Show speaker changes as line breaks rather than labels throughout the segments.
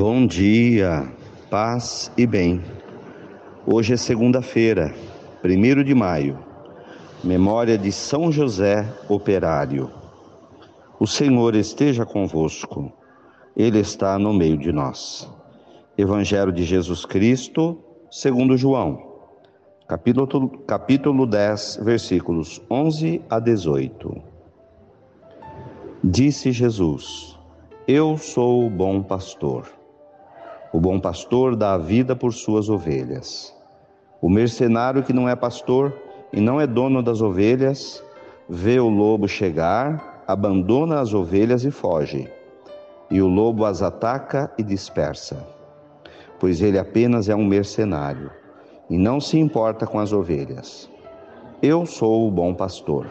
Bom dia, paz e bem. Hoje é segunda-feira, 1 de maio, memória de São José Operário. O Senhor esteja convosco, Ele está no meio de nós. Evangelho de Jesus Cristo, segundo João, capítulo, capítulo 10, versículos 11 a 18. Disse Jesus: Eu sou o bom pastor. O bom pastor dá a vida por suas ovelhas. O mercenário que não é pastor e não é dono das ovelhas, vê o lobo chegar, abandona as ovelhas e foge. E o lobo as ataca e dispersa, pois ele apenas é um mercenário e não se importa com as ovelhas. Eu sou o bom pastor.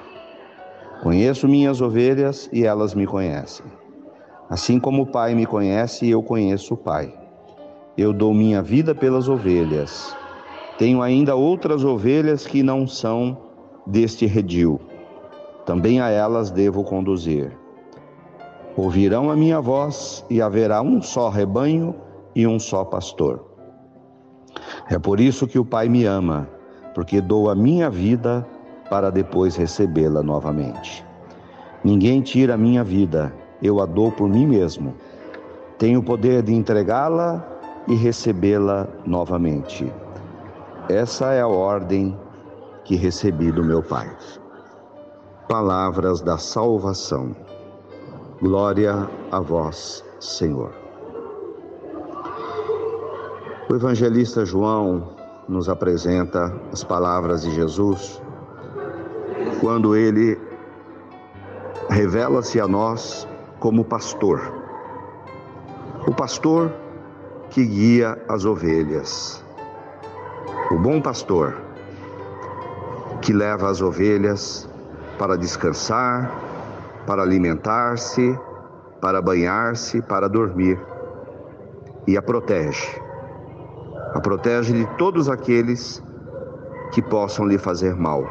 Conheço minhas ovelhas e elas me conhecem. Assim como o Pai me conhece, eu conheço o Pai eu dou minha vida pelas ovelhas. Tenho ainda outras ovelhas que não são deste redil. Também a elas devo conduzir. Ouvirão a minha voz e haverá um só rebanho e um só pastor. É por isso que o Pai me ama, porque dou a minha vida para depois recebê-la novamente. Ninguém tira a minha vida, eu a dou por mim mesmo. Tenho o poder de entregá-la e recebê-la novamente. Essa é a ordem que recebi do meu Pai. Palavras da salvação. Glória a vós, Senhor. O evangelista João nos apresenta as palavras de Jesus quando ele revela-se a nós como pastor. O pastor que guia as ovelhas. O bom pastor que leva as ovelhas para descansar, para alimentar-se, para banhar-se, para dormir e a protege. A protege de todos aqueles que possam lhe fazer mal,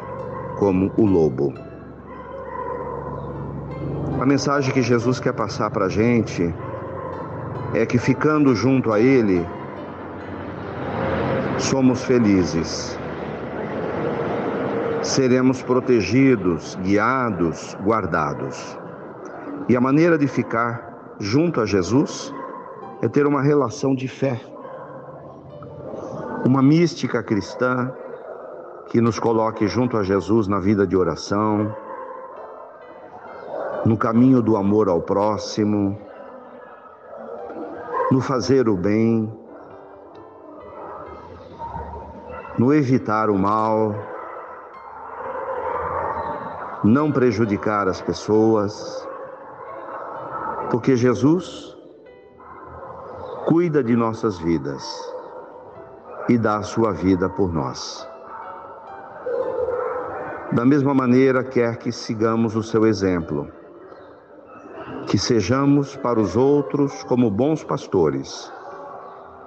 como o lobo. A mensagem que Jesus quer passar para a gente é que ficando junto a Ele, somos felizes. Seremos protegidos, guiados, guardados. E a maneira de ficar junto a Jesus é ter uma relação de fé, uma mística cristã que nos coloque junto a Jesus na vida de oração, no caminho do amor ao próximo, no fazer o bem, no evitar o mal, não prejudicar as pessoas, porque Jesus cuida de nossas vidas e dá a sua vida por nós. Da mesma maneira, quer que sigamos o seu exemplo que sejamos para os outros como bons pastores,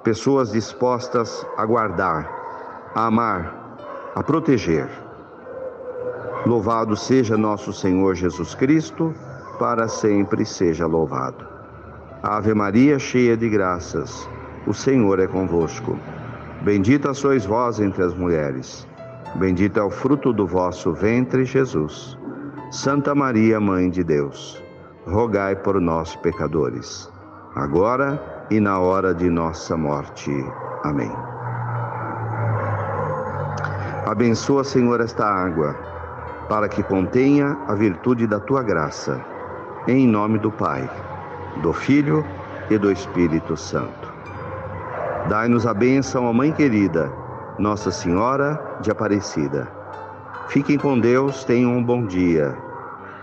pessoas dispostas a guardar, a amar, a proteger. Louvado seja nosso Senhor Jesus Cristo, para sempre seja louvado. Ave Maria, cheia de graças, o Senhor é convosco. Bendita sois vós entre as mulheres. Bendito é o fruto do vosso ventre, Jesus. Santa Maria, Mãe de Deus rogai por nós, pecadores, agora e na hora de nossa morte. Amém. Abençoa, Senhor, esta água, para que contenha a virtude da tua graça. Em nome do Pai, do Filho e do Espírito Santo. Dai-nos a bênção, ó Mãe querida, Nossa Senhora de Aparecida. Fiquem com Deus, tenham um bom dia